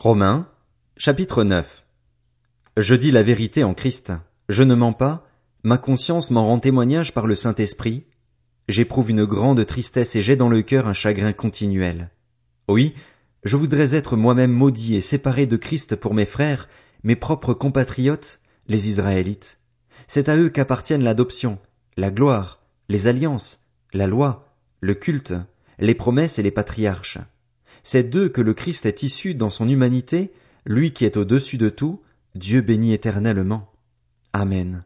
Romains, chapitre 9 Je dis la vérité en Christ, je ne mens pas, ma conscience m'en rend témoignage par le Saint-Esprit, j'éprouve une grande tristesse et j'ai dans le cœur un chagrin continuel. Oui, je voudrais être moi-même maudit et séparé de Christ pour mes frères, mes propres compatriotes, les Israélites. C'est à eux qu'appartiennent l'adoption, la gloire, les alliances, la loi, le culte, les promesses et les patriarches. C'est d'eux que le Christ est issu dans son humanité, lui qui est au-dessus de tout, Dieu béni éternellement. Amen.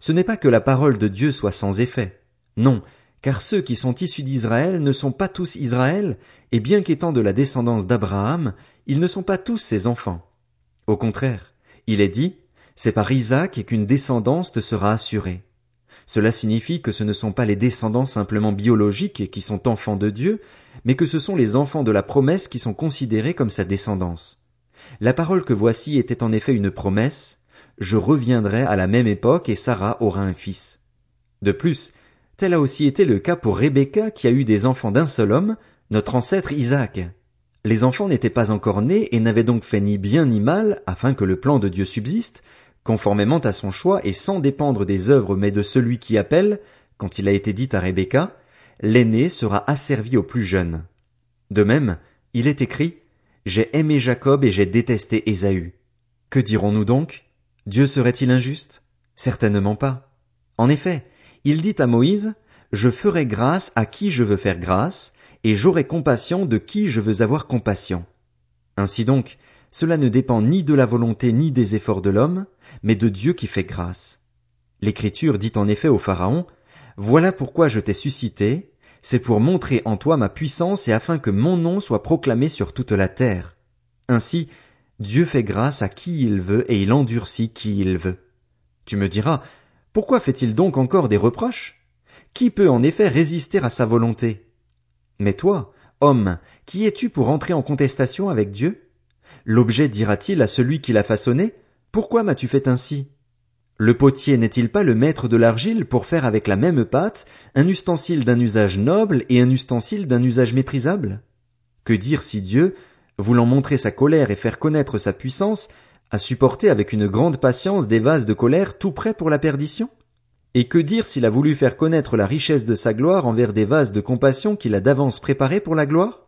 Ce n'est pas que la parole de Dieu soit sans effet. Non, car ceux qui sont issus d'Israël ne sont pas tous Israël, et bien qu'étant de la descendance d'Abraham, ils ne sont pas tous ses enfants. Au contraire, il est dit, c'est par Isaac qu'une descendance te sera assurée. Cela signifie que ce ne sont pas les descendants simplement biologiques qui sont enfants de Dieu, mais que ce sont les enfants de la promesse qui sont considérés comme sa descendance. La parole que voici était en effet une promesse, je reviendrai à la même époque et Sarah aura un fils. De plus, tel a aussi été le cas pour Rebecca qui a eu des enfants d'un seul homme, notre ancêtre Isaac. Les enfants n'étaient pas encore nés et n'avaient donc fait ni bien ni mal afin que le plan de Dieu subsiste, conformément à son choix et sans dépendre des œuvres mais de celui qui appelle, quand il a été dit à Rebecca, l'aîné sera asservi au plus jeune. De même, il est écrit, j'ai aimé Jacob et j'ai détesté Ésaü. Que dirons-nous donc? Dieu serait-il injuste? Certainement pas. En effet, il dit à Moïse, je ferai grâce à qui je veux faire grâce, et j'aurai compassion de qui je veux avoir compassion. Ainsi donc, cela ne dépend ni de la volonté ni des efforts de l'homme, mais de Dieu qui fait grâce. L'Écriture dit en effet au Pharaon, Voilà pourquoi je t'ai suscité, c'est pour montrer en toi ma puissance et afin que mon nom soit proclamé sur toute la terre. Ainsi, Dieu fait grâce à qui il veut et il endurcit qui il veut. Tu me diras, pourquoi fait-il donc encore des reproches? Qui peut en effet résister à sa volonté? Mais toi, homme, qui es-tu pour entrer en contestation avec Dieu? L'objet dira-t-il à celui qui l'a façonné, Pourquoi m'as-tu fait ainsi? Le potier n'est-il pas le maître de l'argile pour faire avec la même pâte un ustensile d'un usage noble et un ustensile d'un usage méprisable? Que dire si Dieu, voulant montrer sa colère et faire connaître sa puissance, a supporté avec une grande patience des vases de colère tout prêts pour la perdition? Et que dire s'il a voulu faire connaître la richesse de sa gloire envers des vases de compassion qu'il a d'avance préparés pour la gloire?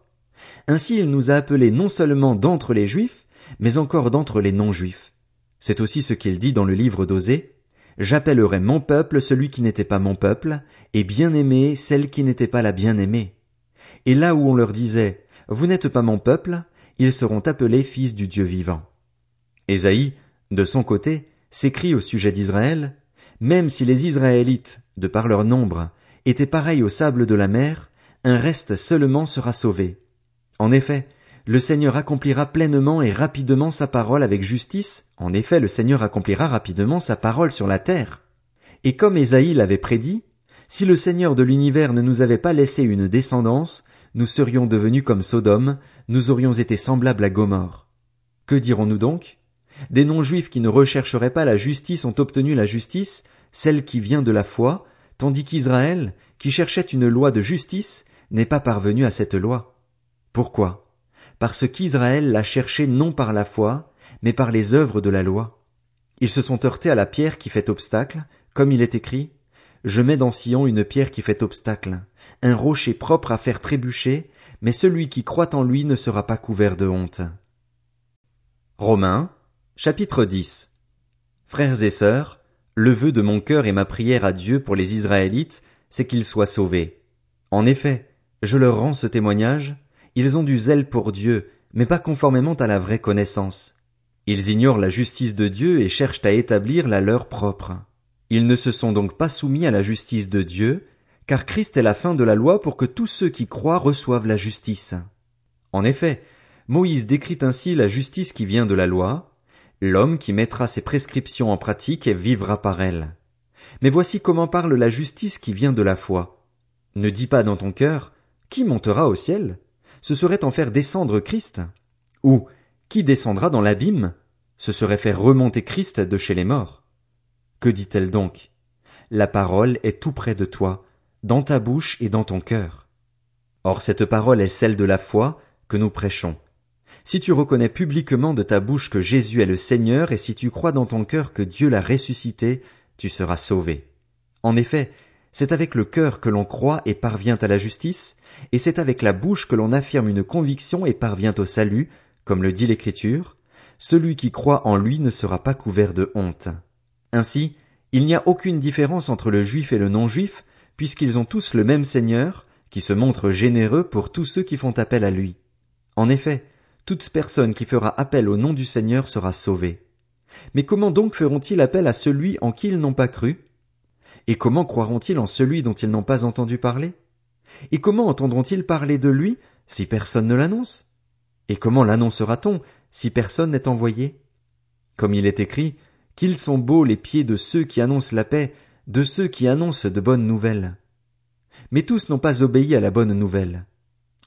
Ainsi il nous a appelés non seulement d'entre les Juifs, mais encore d'entre les non-Juifs. C'est aussi ce qu'il dit dans le livre d'Osée. J'appellerai mon peuple celui qui n'était pas mon peuple, et bien-aimé celle qui n'était pas la bien-aimée. Et là où on leur disait, vous n'êtes pas mon peuple, ils seront appelés fils du Dieu vivant. Ésaïe, de son côté, s'écrit au sujet d'Israël, même si les Israélites, de par leur nombre, étaient pareils au sable de la mer, un reste seulement sera sauvé. En effet, le Seigneur accomplira pleinement et rapidement sa parole avec justice, en effet le Seigneur accomplira rapidement sa parole sur la terre. Et comme Ésaïe l'avait prédit, si le Seigneur de l'univers ne nous avait pas laissé une descendance, nous serions devenus comme Sodome, nous aurions été semblables à Gomorre. Que dirons-nous donc? Des non-juifs qui ne rechercheraient pas la justice ont obtenu la justice, celle qui vient de la foi, tandis qu'Israël, qui cherchait une loi de justice, n'est pas parvenu à cette loi. Pourquoi? Parce qu'Israël l'a cherché non par la foi, mais par les œuvres de la loi. Ils se sont heurtés à la pierre qui fait obstacle, comme il est écrit, Je mets dans Sion une pierre qui fait obstacle, un rocher propre à faire trébucher, mais celui qui croit en lui ne sera pas couvert de honte. Romains, chapitre 10 Frères et sœurs, le vœu de mon cœur et ma prière à Dieu pour les Israélites, c'est qu'ils soient sauvés. En effet, je leur rends ce témoignage, ils ont du zèle pour Dieu, mais pas conformément à la vraie connaissance. Ils ignorent la justice de Dieu et cherchent à établir la leur propre. Ils ne se sont donc pas soumis à la justice de Dieu, car Christ est la fin de la loi pour que tous ceux qui croient reçoivent la justice. En effet, Moïse décrit ainsi la justice qui vient de la loi, l'homme qui mettra ses prescriptions en pratique vivra par elles. Mais voici comment parle la justice qui vient de la foi. Ne dis pas dans ton cœur, qui montera au ciel? Ce serait en faire descendre Christ. Ou, qui descendra dans l'abîme? Ce serait faire remonter Christ de chez les morts. Que dit-elle donc? La parole est tout près de toi, dans ta bouche et dans ton cœur. Or cette parole est celle de la foi que nous prêchons. Si tu reconnais publiquement de ta bouche que Jésus est le Seigneur et si tu crois dans ton cœur que Dieu l'a ressuscité, tu seras sauvé. En effet, c'est avec le cœur que l'on croit et parvient à la justice, et c'est avec la bouche que l'on affirme une conviction et parvient au salut, comme le dit l'Écriture, celui qui croit en lui ne sera pas couvert de honte. Ainsi, il n'y a aucune différence entre le juif et le non-juif, puisqu'ils ont tous le même Seigneur, qui se montre généreux pour tous ceux qui font appel à lui. En effet, toute personne qui fera appel au nom du Seigneur sera sauvée. Mais comment donc feront-ils appel à celui en qui ils n'ont pas cru? Et comment croiront-ils en celui dont ils n'ont pas entendu parler? Et comment entendront-ils parler de lui si personne ne l'annonce? Et comment l'annoncera-t-on si personne n'est envoyé? Comme il est écrit, qu'ils sont beaux les pieds de ceux qui annoncent la paix, de ceux qui annoncent de bonnes nouvelles. Mais tous n'ont pas obéi à la bonne nouvelle.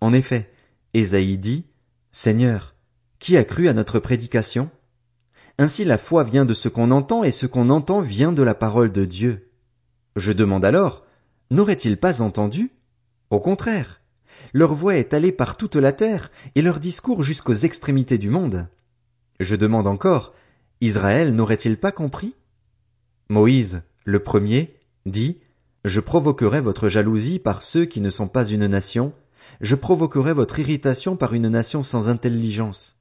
En effet, Ésaïe dit, Seigneur, qui a cru à notre prédication? Ainsi la foi vient de ce qu'on entend et ce qu'on entend vient de la parole de Dieu. Je demande alors, n'auraient-ils pas entendu? Au contraire, leur voix est allée par toute la terre et leur discours jusqu'aux extrémités du monde. Je demande encore, Israël n'aurait-il pas compris? Moïse, le premier, dit, Je provoquerai votre jalousie par ceux qui ne sont pas une nation, je provoquerai votre irritation par une nation sans intelligence.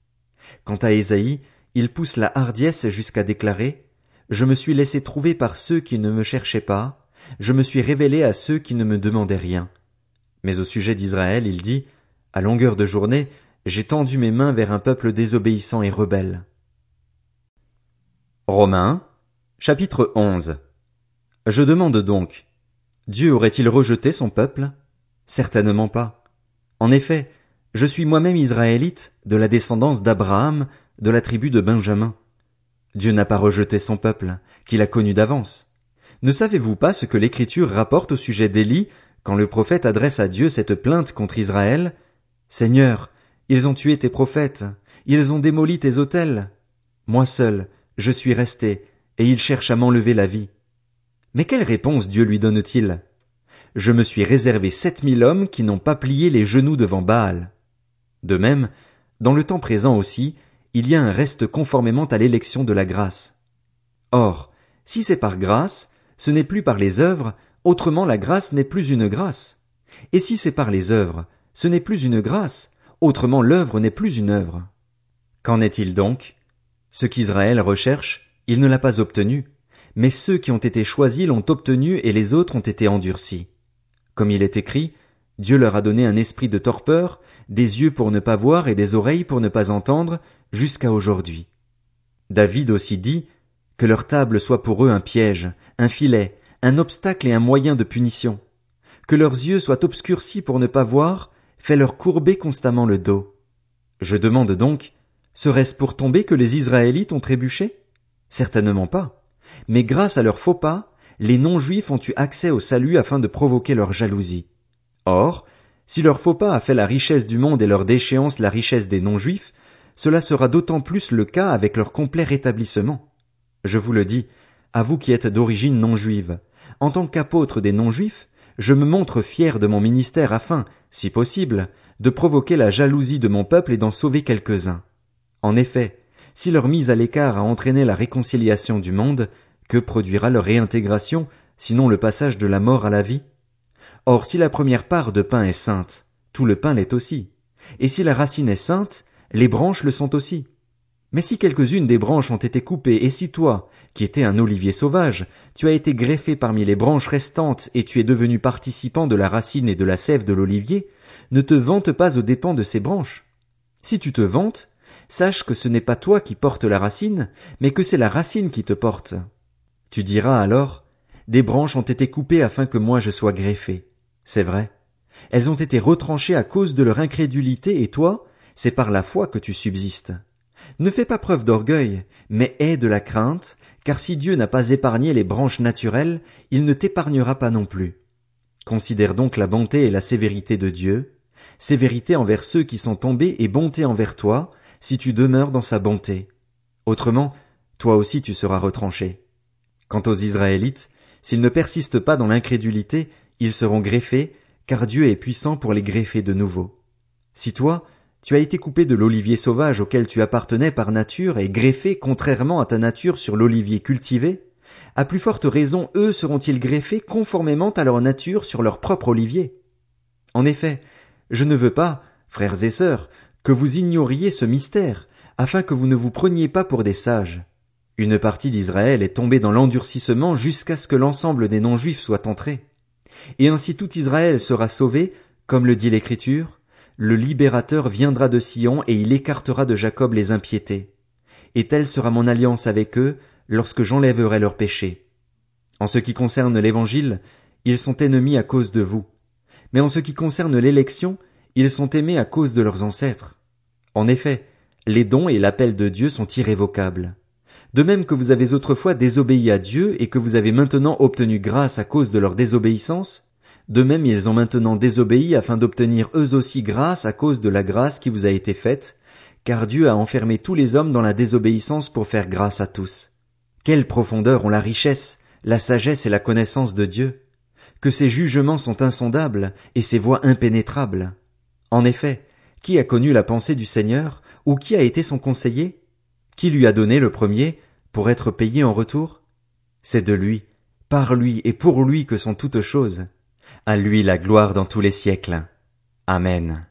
Quant à Ésaïe, il pousse la hardiesse jusqu'à déclarer, Je me suis laissé trouver par ceux qui ne me cherchaient pas, je me suis révélé à ceux qui ne me demandaient rien. Mais au sujet d'Israël, il dit, À longueur de journée, j'ai tendu mes mains vers un peuple désobéissant et rebelle. Romains, chapitre 11. Je demande donc, Dieu aurait-il rejeté son peuple? Certainement pas. En effet, je suis moi-même israélite, de la descendance d'Abraham, de la tribu de Benjamin. Dieu n'a pas rejeté son peuple, qu'il a connu d'avance. Ne savez-vous pas ce que l'Écriture rapporte au sujet d'Élie quand le prophète adresse à Dieu cette plainte contre Israël? Seigneur, ils ont tué tes prophètes, ils ont démoli tes autels. Moi seul, je suis resté, et ils cherchent à m'enlever la vie. Mais quelle réponse Dieu lui donne-t-il? je me suis réservé sept mille hommes qui n'ont pas plié les genoux devant Baal. De même, dans le temps présent aussi, il y a un reste conformément à l'élection de la grâce. Or, si c'est par grâce, ce n'est plus par les œuvres, autrement la grâce n'est plus une grâce. Et si c'est par les œuvres, ce n'est plus une grâce, autrement l'œuvre n'est plus une œuvre. Qu'en est-il donc? Ce qu'Israël recherche, il ne l'a pas obtenu, mais ceux qui ont été choisis l'ont obtenu et les autres ont été endurcis. Comme il est écrit, Dieu leur a donné un esprit de torpeur, des yeux pour ne pas voir et des oreilles pour ne pas entendre, jusqu'à aujourd'hui. David aussi dit, que leur table soit pour eux un piège, un filet, un obstacle et un moyen de punition. Que leurs yeux soient obscurcis pour ne pas voir, fais-leur courber constamment le dos. Je demande donc, serait-ce pour tomber que les Israélites ont trébuché? Certainement pas. Mais grâce à leur faux pas, les non-juifs ont eu accès au salut afin de provoquer leur jalousie. Or, si leur faux pas a fait la richesse du monde et leur déchéance la richesse des non-juifs, cela sera d'autant plus le cas avec leur complet rétablissement. Je vous le dis, à vous qui êtes d'origine non-juive, en tant qu'apôtre des non-juifs, je me montre fier de mon ministère afin, si possible, de provoquer la jalousie de mon peuple et d'en sauver quelques-uns. En effet, si leur mise à l'écart a entraîné la réconciliation du monde, que produira leur réintégration, sinon le passage de la mort à la vie? Or, si la première part de pain est sainte, tout le pain l'est aussi. Et si la racine est sainte, les branches le sont aussi. Mais si quelques-unes des branches ont été coupées, et si toi, qui étais un olivier sauvage, tu as été greffé parmi les branches restantes et tu es devenu participant de la racine et de la sève de l'olivier, ne te vante pas aux dépens de ces branches. Si tu te vantes, sache que ce n'est pas toi qui portes la racine, mais que c'est la racine qui te porte. Tu diras alors, des branches ont été coupées afin que moi je sois greffé. C'est vrai. Elles ont été retranchées à cause de leur incrédulité et toi, c'est par la foi que tu subsistes. Ne fais pas preuve d'orgueil, mais aie de la crainte, car si Dieu n'a pas épargné les branches naturelles, il ne t'épargnera pas non plus. Considère donc la bonté et la sévérité de Dieu, sévérité envers ceux qui sont tombés et bonté envers toi, si tu demeures dans sa bonté. Autrement, toi aussi tu seras retranché. Quant aux Israélites, s'ils ne persistent pas dans l'incrédulité, ils seront greffés, car Dieu est puissant pour les greffer de nouveau. Si toi, Tu as été coupé de l'olivier sauvage auquel tu appartenais par nature et greffé contrairement à ta nature sur l'olivier cultivé. À plus forte raison, eux seront-ils greffés conformément à leur nature sur leur propre olivier. En effet, je ne veux pas, frères et sœurs, que vous ignoriez ce mystère, afin que vous ne vous preniez pas pour des sages. Une partie d'Israël est tombée dans l'endurcissement jusqu'à ce que l'ensemble des non-juifs soit entré. Et ainsi tout Israël sera sauvé, comme le dit l'Écriture, le libérateur viendra de Sion et il écartera de Jacob les impiétés. Et telle sera mon alliance avec eux lorsque j'enlèverai leurs péchés. En ce qui concerne l'évangile, ils sont ennemis à cause de vous. Mais en ce qui concerne l'élection, ils sont aimés à cause de leurs ancêtres. En effet, les dons et l'appel de Dieu sont irrévocables. De même que vous avez autrefois désobéi à Dieu et que vous avez maintenant obtenu grâce à cause de leur désobéissance, de même ils ont maintenant désobéi afin d'obtenir eux aussi grâce à cause de la grâce qui vous a été faite, car Dieu a enfermé tous les hommes dans la désobéissance pour faire grâce à tous. Quelle profondeur ont la richesse, la sagesse et la connaissance de Dieu, que ses jugements sont insondables et ses voies impénétrables. En effet, qui a connu la pensée du Seigneur, ou qui a été son conseiller? Qui lui a donné le premier, pour être payé en retour? C'est de lui, par lui et pour lui que sont toutes choses. À lui la gloire dans tous les siècles. Amen.